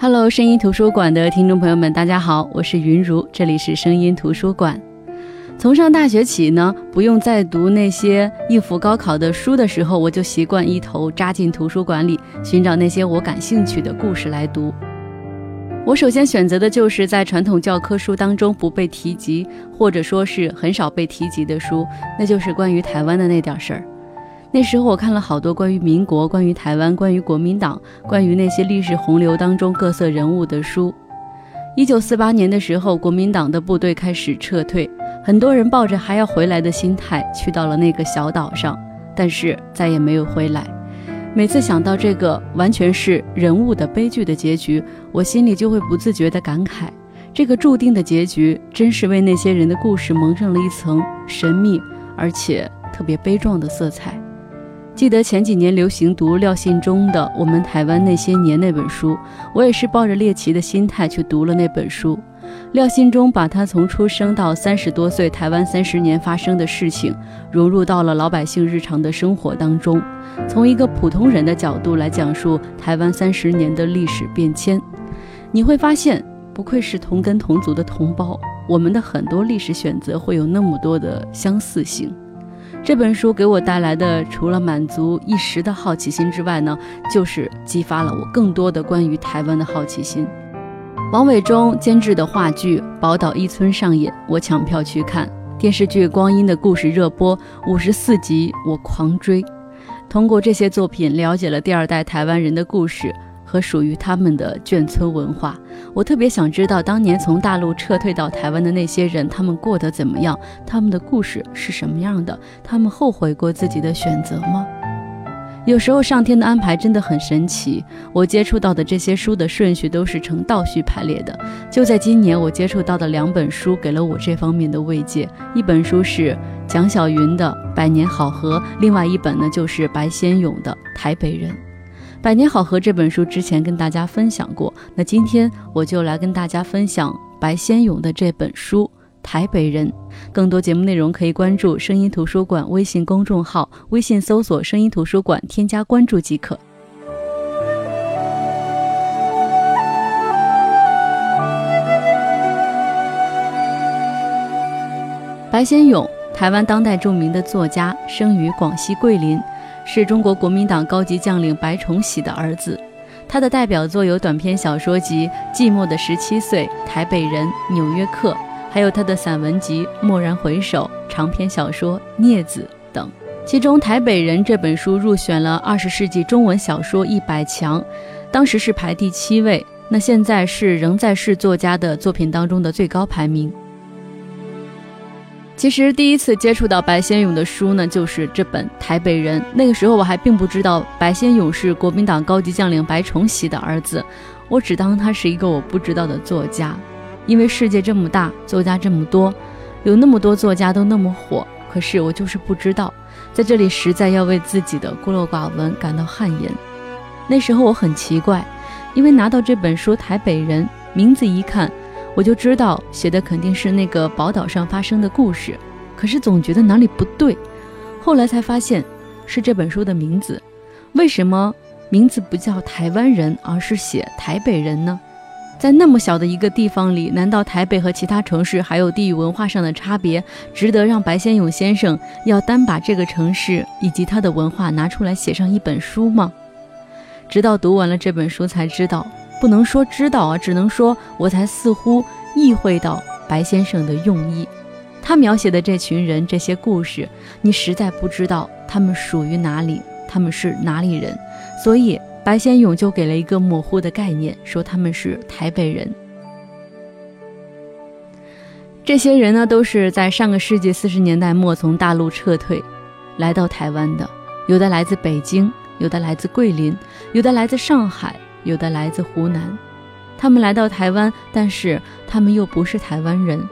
Hello，声音图书馆的听众朋友们，大家好，我是云如，这里是声音图书馆。从上大学起呢，不用再读那些应付高考的书的时候，我就习惯一头扎进图书馆里，寻找那些我感兴趣的故事来读。我首先选择的就是在传统教科书当中不被提及，或者说是很少被提及的书，那就是关于台湾的那点事儿。那时候我看了好多关于民国、关于台湾、关于国民党、关于那些历史洪流当中各色人物的书。一九四八年的时候，国民党的部队开始撤退，很多人抱着还要回来的心态去到了那个小岛上，但是再也没有回来。每次想到这个完全是人物的悲剧的结局，我心里就会不自觉地感慨：这个注定的结局，真是为那些人的故事蒙上了一层神秘而且特别悲壮的色彩。记得前几年流行读廖信忠的《我们台湾那些年》那本书，我也是抱着猎奇的心态去读了那本书。廖信忠把他从出生到三十多岁台湾三十年发生的事情，融入到了老百姓日常的生活当中，从一个普通人的角度来讲述台湾三十年的历史变迁。你会发现，不愧是同根同族的同胞，我们的很多历史选择会有那么多的相似性。这本书给我带来的，除了满足一时的好奇心之外呢，就是激发了我更多的关于台湾的好奇心。王伟忠监制的话剧《宝岛一村》上演，我抢票去看。电视剧《光阴的故事》热播五十四集，我狂追。通过这些作品，了解了第二代台湾人的故事。和属于他们的眷村文化，我特别想知道当年从大陆撤退到台湾的那些人，他们过得怎么样？他们的故事是什么样的？他们后悔过自己的选择吗？有时候上天的安排真的很神奇。我接触到的这些书的顺序都是呈倒序排列的。就在今年，我接触到的两本书给了我这方面的慰藉。一本书是蒋晓云的《百年好合》，另外一本呢就是白先勇的《台北人》。《百年好合》这本书之前跟大家分享过，那今天我就来跟大家分享白先勇的这本书《台北人》。更多节目内容可以关注“声音图书馆”微信公众号，微信搜索“声音图书馆”，添加关注即可。白先勇，台湾当代著名的作家，生于广西桂林。是中国国民党高级将领白崇禧的儿子，他的代表作有短篇小说集《寂寞的十七岁》《台北人》《纽约客》，还有他的散文集《蓦然回首》长篇小说《镊子》等。其中，《台北人》这本书入选了二十世纪中文小说一百强，当时是排第七位，那现在是仍在世作家的作品当中的最高排名。其实第一次接触到白先勇的书呢，就是这本《台北人》。那个时候我还并不知道白先勇是国民党高级将领白崇禧的儿子，我只当他是一个我不知道的作家。因为世界这么大，作家这么多，有那么多作家都那么火，可是我就是不知道。在这里实在要为自己的孤陋寡闻感到汗颜。那时候我很奇怪，因为拿到这本书《台北人》，名字一看。我就知道写的肯定是那个宝岛上发生的故事，可是总觉得哪里不对。后来才发现是这本书的名字，为什么名字不叫台湾人，而是写台北人呢？在那么小的一个地方里，难道台北和其他城市还有地域文化上的差别，值得让白先勇先生要单把这个城市以及他的文化拿出来写上一本书吗？直到读完了这本书才知道。不能说知道啊，只能说我才似乎意会到白先生的用意。他描写的这群人、这些故事，你实在不知道他们属于哪里，他们是哪里人。所以白先勇就给了一个模糊的概念，说他们是台北人。这些人呢，都是在上个世纪四十年代末从大陆撤退，来到台湾的。有的来自北京，有的来自桂林，有的来自上海。有的来自湖南，他们来到台湾，但是他们又不是台湾人，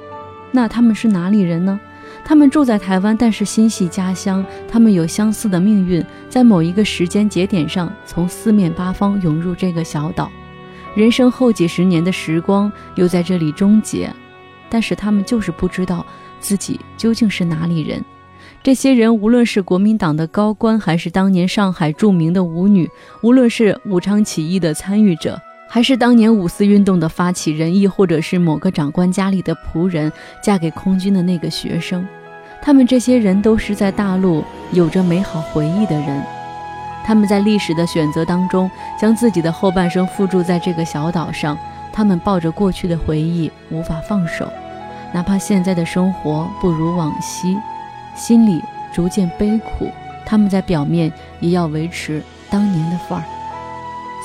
那他们是哪里人呢？他们住在台湾，但是心系家乡，他们有相似的命运，在某一个时间节点上，从四面八方涌入这个小岛，人生后几十年的时光又在这里终结，但是他们就是不知道自己究竟是哪里人。这些人，无论是国民党的高官，还是当年上海著名的舞女，无论是武昌起义的参与者，还是当年五四运动的发起人，亦或者是某个长官家里的仆人嫁给空军的那个学生，他们这些人都是在大陆有着美好回忆的人。他们在历史的选择当中，将自己的后半生付诸在这个小岛上。他们抱着过去的回忆无法放手，哪怕现在的生活不如往昔，心里逐渐悲苦。他们在表面也要维持当年的范儿。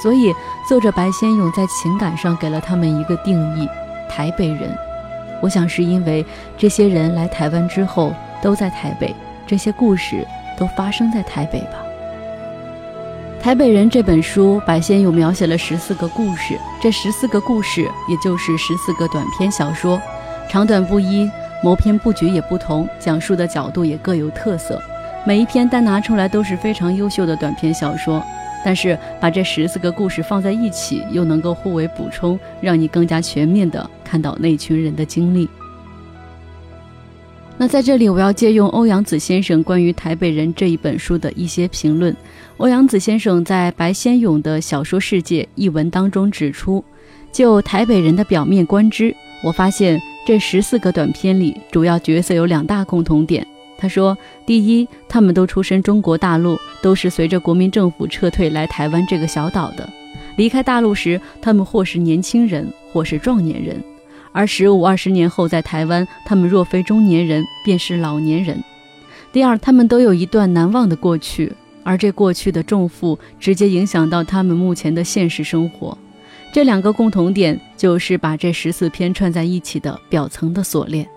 所以，作者白先勇在情感上给了他们一个定义：台北人。我想是因为这些人来台湾之后都在台北，这些故事都发生在台北吧。《台北人》这本书，白先勇描写了十四个故事。这十四个故事，也就是十四个短篇小说，长短不一，谋篇布局也不同，讲述的角度也各有特色。每一篇单拿出来都是非常优秀的短篇小说，但是把这十四个故事放在一起，又能够互为补充，让你更加全面地看到那群人的经历。那在这里，我要借用欧阳子先生关于《台北人》这一本书的一些评论。欧阳子先生在白先勇的小说世界一文当中指出，就台北人的表面观之，我发现这十四个短片里，主要角色有两大共同点。他说，第一，他们都出身中国大陆，都是随着国民政府撤退来台湾这个小岛的。离开大陆时，他们或是年轻人，或是壮年人。而十五二十年后，在台湾，他们若非中年人，便是老年人。第二，他们都有一段难忘的过去，而这过去的重负直接影响到他们目前的现实生活。这两个共同点，就是把这十四篇串在一起的表层的锁链。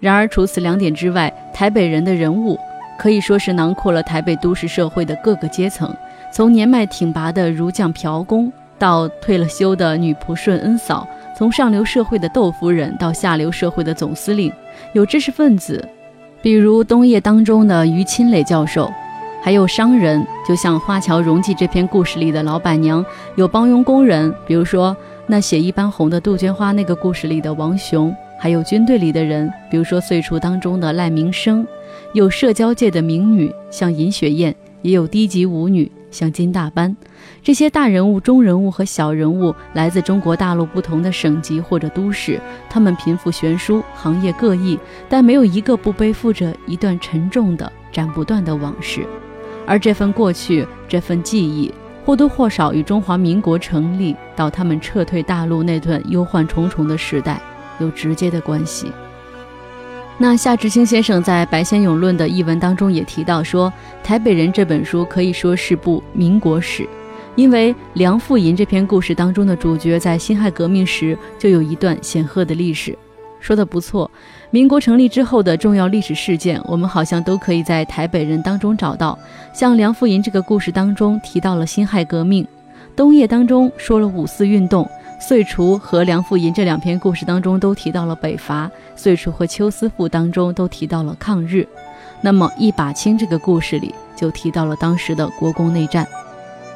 然而，除此两点之外，台北人的人物可以说是囊括了台北都市社会的各个阶层，从年迈挺拔的儒将朴公，到退了休的女仆顺恩嫂。从上流社会的窦夫人到下流社会的总司令，有知识分子，比如东叶当中的于钦磊教授，还有商人，就像《花桥荣记》这篇故事里的老板娘；有帮佣工人，比如说那血一般红的杜鹃花那个故事里的王雄；还有军队里的人，比如说《岁除》当中的赖明生；有社交界的名女，像尹雪艳；也有低级舞女，像金大班。这些大人物、中人物和小人物来自中国大陆不同的省级或者都市，他们贫富悬殊，行业各异，但没有一个不背负着一段沉重的、斩不断的往事。而这份过去，这份记忆，或多或少与中华民国成立到他们撤退大陆那段忧患重重的时代有直接的关系。那夏志清先生在《白先勇论》的译文当中也提到说，《台北人》这本书可以说是部民国史。因为梁富银这篇故事当中的主角在辛亥革命时就有一段显赫的历史，说的不错。民国成立之后的重要历史事件，我们好像都可以在台北人当中找到。像梁富银这个故事当中提到了辛亥革命，冬夜当中说了五四运动，岁除和梁富银这两篇故事当中都提到了北伐，岁除和邱思赋当中都提到了抗日。那么一把青这个故事里就提到了当时的国共内战。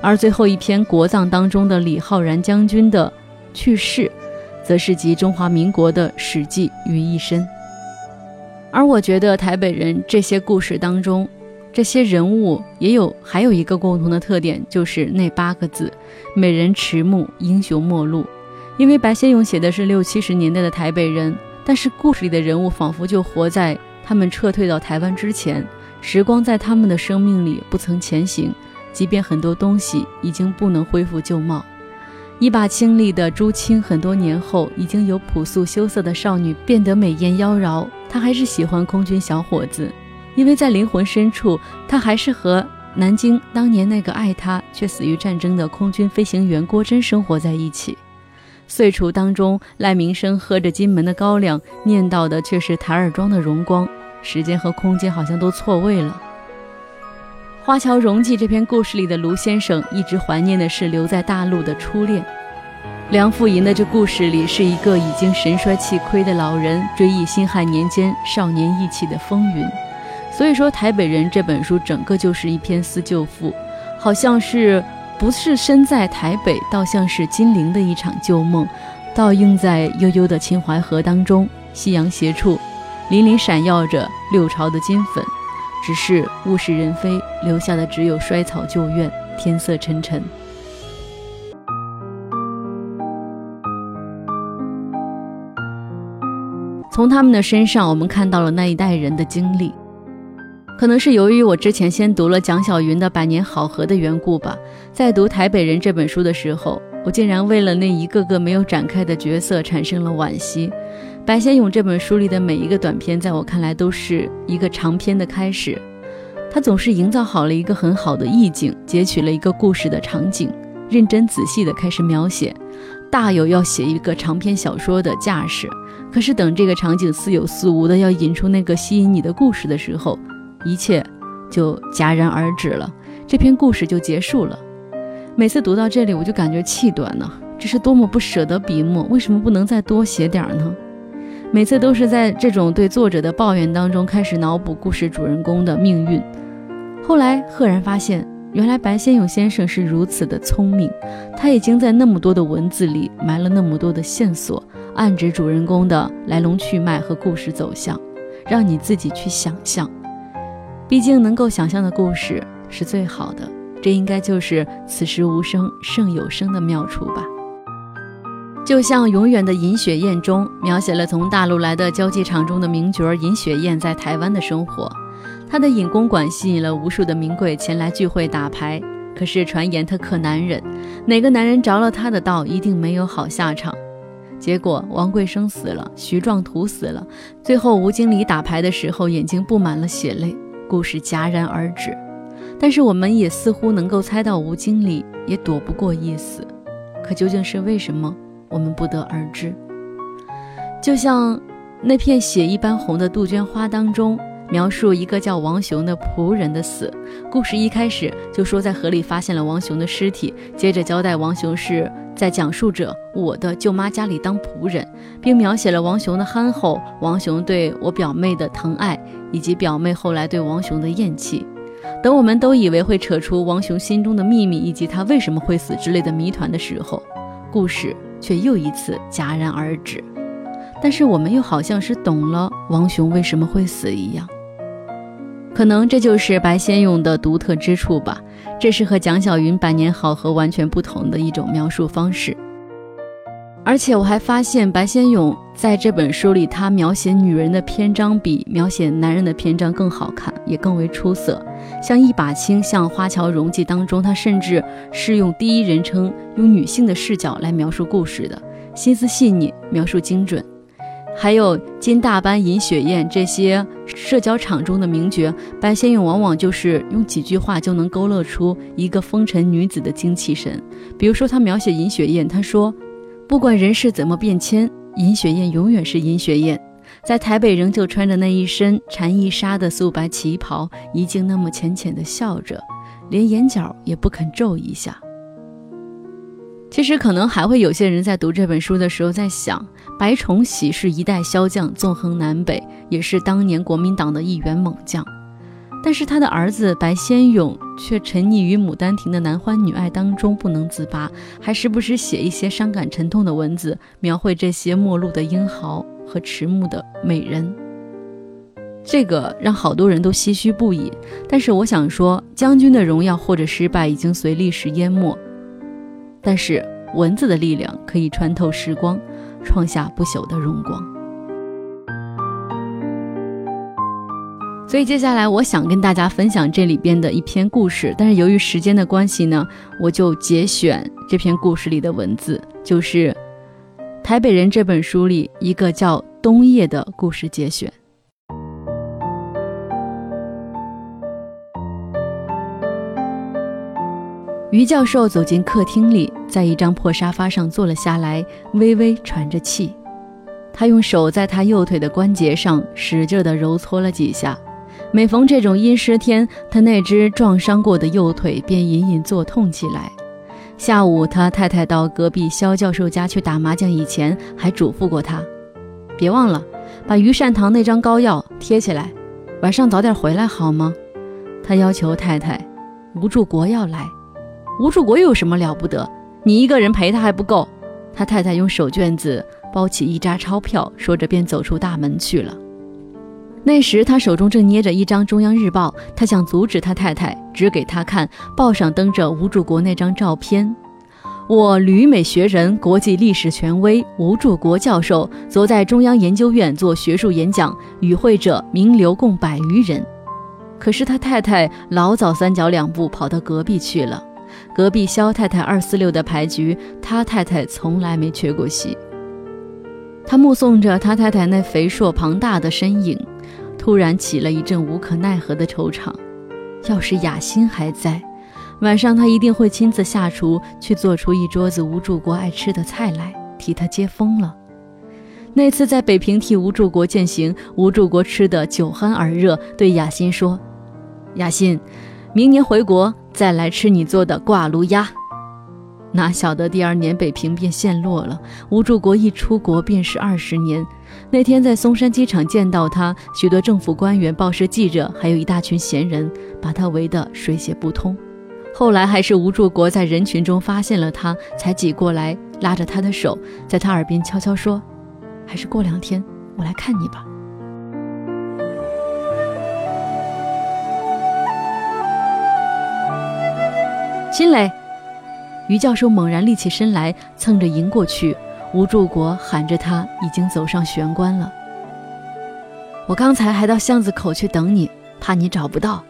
而最后一篇国葬当中的李浩然将军的去世，则是集中华民国的史记于一身。而我觉得台北人这些故事当中，这些人物也有还有一个共同的特点，就是那八个字：美人迟暮，英雄末路。因为白先勇写的是六七十年代的台北人，但是故事里的人物仿佛就活在他们撤退到台湾之前，时光在他们的生命里不曾前行。即便很多东西已经不能恢复旧貌，一把清丽的朱青，很多年后已经由朴素羞涩的少女变得美艳妖娆。她还是喜欢空军小伙子，因为在灵魂深处，她还是和南京当年那个爱她却死于战争的空军飞行员郭真生活在一起。岁除当中，赖明生喝着金门的高粱，念叨的却是台儿庄的荣光。时间和空间好像都错位了。《花桥荣记》这篇故事里的卢先生一直怀念的是留在大陆的初恋。梁富吟的这故事里是一个已经神衰气亏的老人追忆辛亥年间少年意气的风云。所以说，《台北人》这本书整个就是一篇思旧赋，好像是不是身在台北，倒像是金陵的一场旧梦，倒映在悠悠的秦淮河当中，夕阳斜处，粼粼闪耀着六朝的金粉。只是物是人非留下的只有衰草旧院天色沉沉。从他们的身上我们看到了那一代人的经历。可能是由于我之前先读了蒋小云的百年好合的缘故吧在读台北人这本书的时候我竟然为了那一个个没有展开的角色产生了惋惜。白先勇这本书里的每一个短篇，在我看来都是一个长篇的开始。他总是营造好了一个很好的意境，截取了一个故事的场景，认真仔细地开始描写，大有要写一个长篇小说的架势。可是等这个场景似有似无的要引出那个吸引你的故事的时候，一切就戛然而止了，这篇故事就结束了。每次读到这里，我就感觉气短呢。这是多么不舍得笔墨，为什么不能再多写点呢？每次都是在这种对作者的抱怨当中，开始脑补故事主人公的命运。后来赫然发现，原来白先勇先生是如此的聪明，他已经在那么多的文字里埋了那么多的线索，暗指主人公的来龙去脉和故事走向，让你自己去想象。毕竟能够想象的故事是最好的，这应该就是此时无声胜有声的妙处吧。就像《永远的尹雪艳》中描写了从大陆来的交际场中的名角尹雪艳在台湾的生活，她的尹公馆吸引了无数的名贵前来聚会打牌。可是传言她克男人，哪个男人着了她的道，一定没有好下场。结果王贵生死了，徐壮图死了，最后吴经理打牌的时候眼睛布满了血泪，故事戛然而止。但是我们也似乎能够猜到吴经理也躲不过一死，可究竟是为什么？我们不得而知，就像那片血一般红的杜鹃花当中，描述一个叫王雄的仆人的死。故事一开始就说在河里发现了王雄的尸体，接着交代王雄是在讲述着我的舅妈家里当仆人，并描写了王雄的憨厚，王雄对我表妹的疼爱，以及表妹后来对王雄的厌弃。等我们都以为会扯出王雄心中的秘密以及他为什么会死之类的谜团的时候，故事。却又一次戛然而止，但是我们又好像是懂了王雄为什么会死一样。可能这就是白先勇的独特之处吧。这是和蒋小云《百年好合》完全不同的一种描述方式。而且我还发现，白先勇在这本书里，他描写女人的篇章比描写男人的篇章更好看，也更为出色。像一把青，像花桥荣记当中，他甚至是用第一人称，用女性的视角来描述故事的，心思细腻，描述精准。还有金大班、尹雪艳这些社交场中的名角，白先勇往往就是用几句话就能勾勒出一个风尘女子的精气神。比如说，他描写尹雪艳，他说。不管人世怎么变迁，尹雪艳永远是尹雪艳，在台北仍旧穿着那一身蝉翼纱的素白旗袍，一静那么浅浅的笑着，连眼角也不肯皱一下。其实，可能还会有些人在读这本书的时候在想，白崇禧是一代骁将，纵横南北，也是当年国民党的一员猛将。但是他的儿子白先勇却沉溺于《牡丹亭》的男欢女爱当中不能自拔，还时不时写一些伤感沉痛的文字，描绘这些陌路的英豪和迟暮的美人。这个让好多人都唏嘘不已。但是我想说，将军的荣耀或者失败已经随历史淹没，但是文字的力量可以穿透时光，创下不朽的荣光。所以接下来我想跟大家分享这里边的一篇故事，但是由于时间的关系呢，我就节选这篇故事里的文字，就是《台北人》这本书里一个叫冬夜的故事节选。于教授走进客厅里，在一张破沙发上坐了下来，微微喘着气。他用手在他右腿的关节上使劲地揉搓了几下。每逢这种阴湿天，他那只撞伤过的右腿便隐隐作痛起来。下午，他太太到隔壁肖教授家去打麻将，以前还嘱咐过他：“别忘了把于善堂那张膏药贴起来，晚上早点回来好吗？”他要求太太：“吴柱国要来，吴柱国有什么了不得？你一个人陪他还不够。”他太太用手绢子包起一扎钞票，说着便走出大门去了。那时他手中正捏着一张中央日报，他想阻止他太太指给他看，报上登着吴柱国那张照片。我旅美学人、国际历史权威吴柱国教授，昨在中央研究院做学术演讲，与会者名流共百余人。可是他太太老早三脚两步跑到隔壁去了。隔壁肖太太二四六的牌局，他太太从来没缺过席。他目送着他太太那肥硕庞大的身影，突然起了一阵无可奈何的惆怅。要是雅欣还在，晚上他一定会亲自下厨去做出一桌子吴柱国爱吃的菜来，替他接风了。那次在北平替吴柱国饯行，吴柱国吃得酒酣耳热，对雅欣说：“雅欣，明年回国。”再来吃你做的挂炉鸭，哪晓得第二年北平便陷落了。吴柱国一出国便是二十年。那天在松山机场见到他，许多政府官员、报社记者，还有一大群闲人，把他围得水泄不通。后来还是吴柱国在人群中发现了他，才挤过来，拉着他的手，在他耳边悄悄说：“还是过两天我来看你吧。”新磊，于教授猛然立起身来，蹭着迎过去。吴柱国喊着他，已经走上玄关了。我刚才还到巷子口去等你，怕你找不到。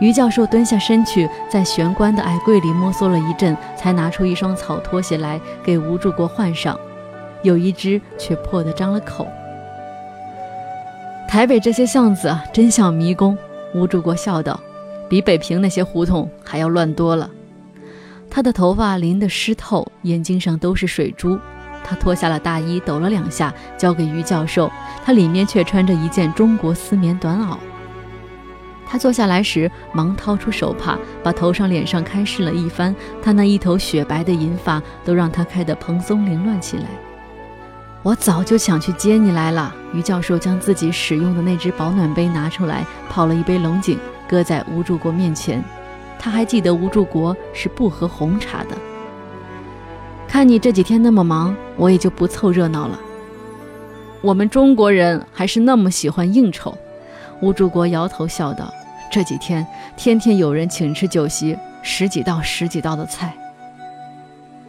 于教授蹲下身去，在玄关的矮柜里摸索了一阵，才拿出一双草拖鞋来给吴柱国换上，有一只却破得张了口。台北这些巷子啊真像迷宫。吴柱国笑道：“比北平那些胡同还要乱多了。”他的头发淋得湿透，眼睛上都是水珠。他脱下了大衣，抖了两下，交给于教授。他里面却穿着一件中国丝棉短袄。他坐下来时，忙掏出手帕，把头上、脸上开拭了一番。他那一头雪白的银发都让他开得蓬松凌乱起来。我早就想去接你来了。于教授将自己使用的那只保暖杯拿出来，泡了一杯龙井，搁在吴柱国面前。他还记得吴柱国是不喝红茶的。看你这几天那么忙，我也就不凑热闹了。我们中国人还是那么喜欢应酬。吴柱国摇头笑道：“这几天天天有人请吃酒席，十几道十几道的菜。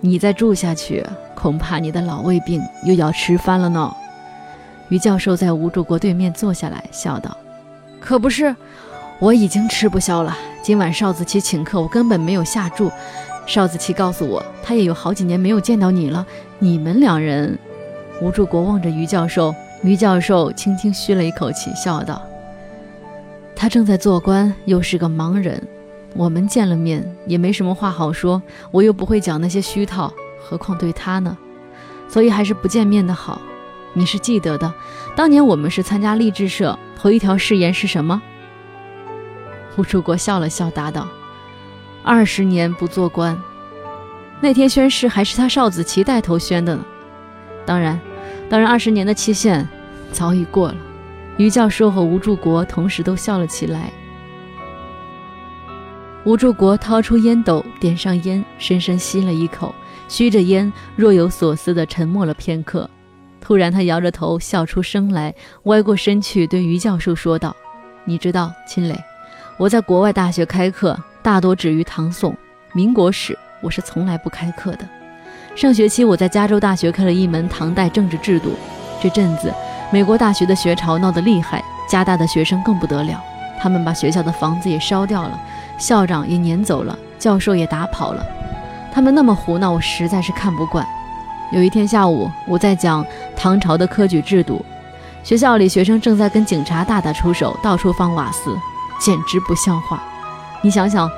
你再住下去，恐怕你的老胃病又要吃翻了呢。”于教授在吴柱国对面坐下来，笑道：“可不是，我已经吃不消了。”今晚邵子琪请客，我根本没有下注。邵子琪告诉我，他也有好几年没有见到你了。你们两人，吴柱国望着于教授，于教授轻轻吁了一口气，笑道：“他正在做官，又是个盲人，我们见了面也没什么话好说。我又不会讲那些虚套，何况对他呢？所以还是不见面的好。你是记得的，当年我们是参加励志社，头一条誓言是什么？”吴柱国笑了笑，答道：“二十年不做官，那天宣誓还是他邵子琪带头宣的呢。当然，当然，二十年的期限早已过了。”于教授和吴柱国同时都笑了起来。吴柱国掏出烟斗，点上烟，深深吸了一口，吸着烟，若有所思地沉默了片刻。突然，他摇着头笑出声来，歪过身去对于教授说道：“你知道，秦磊。”我在国外大学开课，大多止于唐宋、民国史，我是从来不开课的。上学期我在加州大学开了一门唐代政治制度。这阵子美国大学的学潮闹得厉害，加大的学生更不得了，他们把学校的房子也烧掉了，校长也撵走了，教授也打跑了。他们那么胡闹，我实在是看不惯。有一天下午，我在讲唐朝的科举制度，学校里学生正在跟警察大打出手，到处放瓦斯。简直不像话！你想想，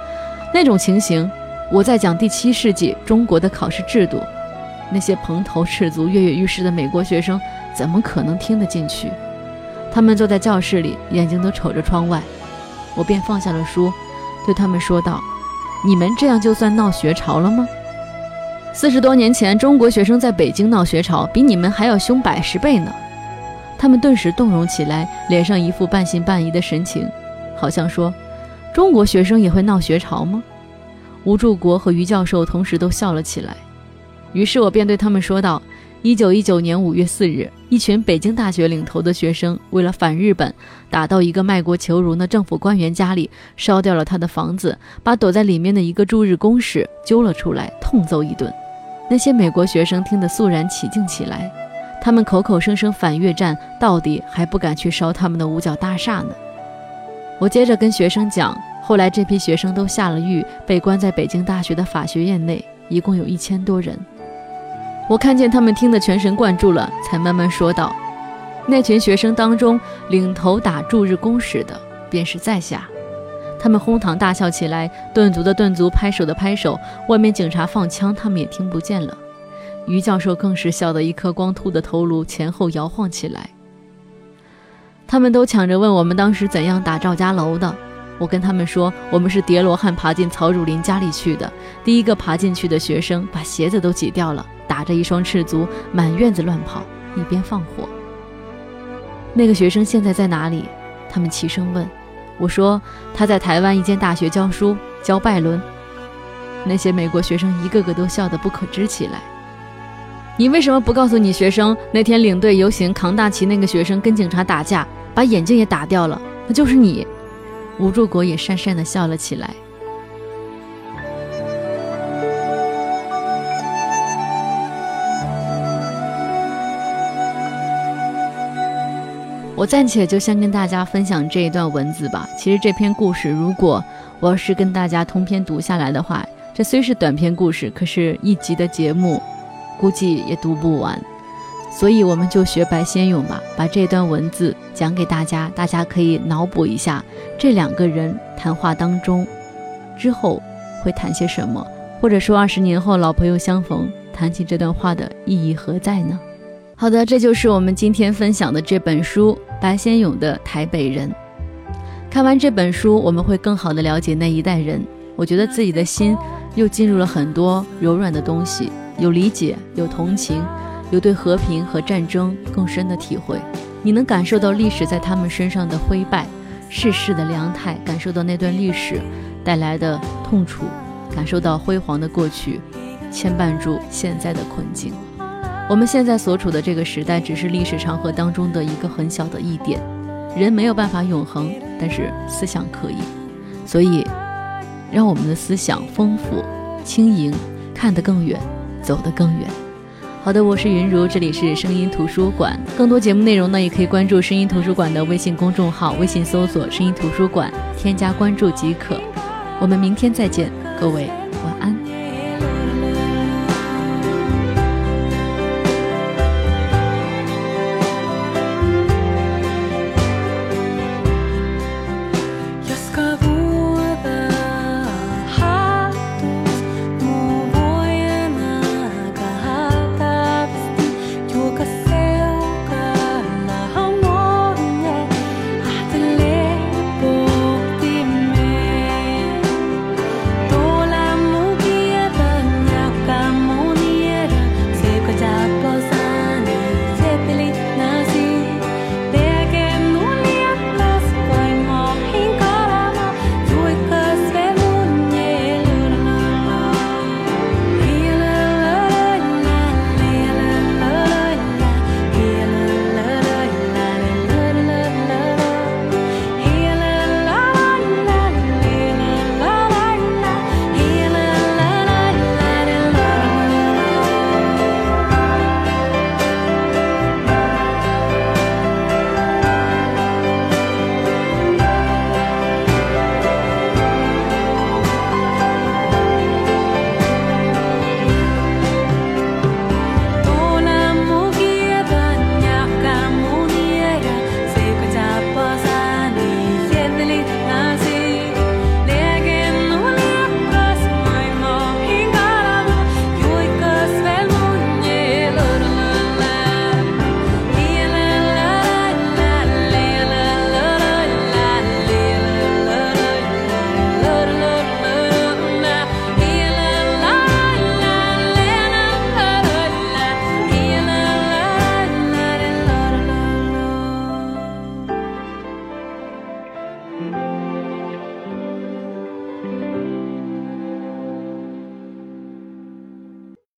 那种情形，我在讲第七世纪中国的考试制度，那些蓬头赤足、跃跃欲试的美国学生怎么可能听得进去？他们坐在教室里，眼睛都瞅着窗外。我便放下了书，对他们说道：“你们这样就算闹学潮了吗？四十多年前，中国学生在北京闹学潮，比你们还要凶百十倍呢。”他们顿时动容起来，脸上一副半信半疑的神情。好像说，中国学生也会闹学潮吗？吴柱国和于教授同时都笑了起来。于是我便对他们说道：一九一九年五月四日，一群北京大学领头的学生为了反日本，打到一个卖国求荣的政府官员家里，烧掉了他的房子，把躲在里面的一个驻日公使揪了出来，痛揍一顿。那些美国学生听得肃然起敬起来，他们口口声声反越战，到底还不敢去烧他们的五角大厦呢。我接着跟学生讲，后来这批学生都下了狱，被关在北京大学的法学院内，一共有一千多人。我看见他们听得全神贯注了，才慢慢说道：“那群学生当中，领头打驻日公使的便是在下。”他们哄堂大笑起来，顿足的顿足，拍手的拍手。外面警察放枪，他们也听不见了。于教授更是笑得一颗光秃的头颅前后摇晃起来。他们都抢着问我们当时怎样打赵家楼的。我跟他们说，我们是叠罗汉爬进曹汝霖家里去的。第一个爬进去的学生把鞋子都挤掉了，打着一双赤足满院子乱跑，一边放火。那个学生现在在哪里？他们齐声问。我说他在台湾一间大学教书，教拜伦。那些美国学生一个个都笑得不可支起来。你为什么不告诉你学生，那天领队游行扛大旗那个学生跟警察打架，把眼镜也打掉了？那就是你。吴柱国也讪讪的笑了起来。我暂且就先跟大家分享这一段文字吧。其实这篇故事，如果我要是跟大家通篇读下来的话，这虽是短篇故事，可是一集的节目，估计也读不完。所以我们就学白先勇吧，把这段文字讲给大家，大家可以脑补一下这两个人谈话当中之后会谈些什么，或者说二十年后老朋友相逢，谈起这段话的意义何在呢？好的，这就是我们今天分享的这本书。白先勇的《台北人》，看完这本书，我们会更好的了解那一代人。我觉得自己的心又进入了很多柔软的东西，有理解，有同情，有对和平和战争更深的体会。你能感受到历史在他们身上的灰败，世事的凉态，感受到那段历史带来的痛楚，感受到辉煌的过去牵绊住现在的困境。我们现在所处的这个时代，只是历史长河当中的一个很小的一点。人没有办法永恒，但是思想可以。所以，让我们的思想丰富、轻盈，看得更远，走得更远。好的，我是云如，这里是声音图书馆。更多节目内容呢，也可以关注声音图书馆的微信公众号，微信搜索“声音图书馆”，添加关注即可。我们明天再见，各位晚安。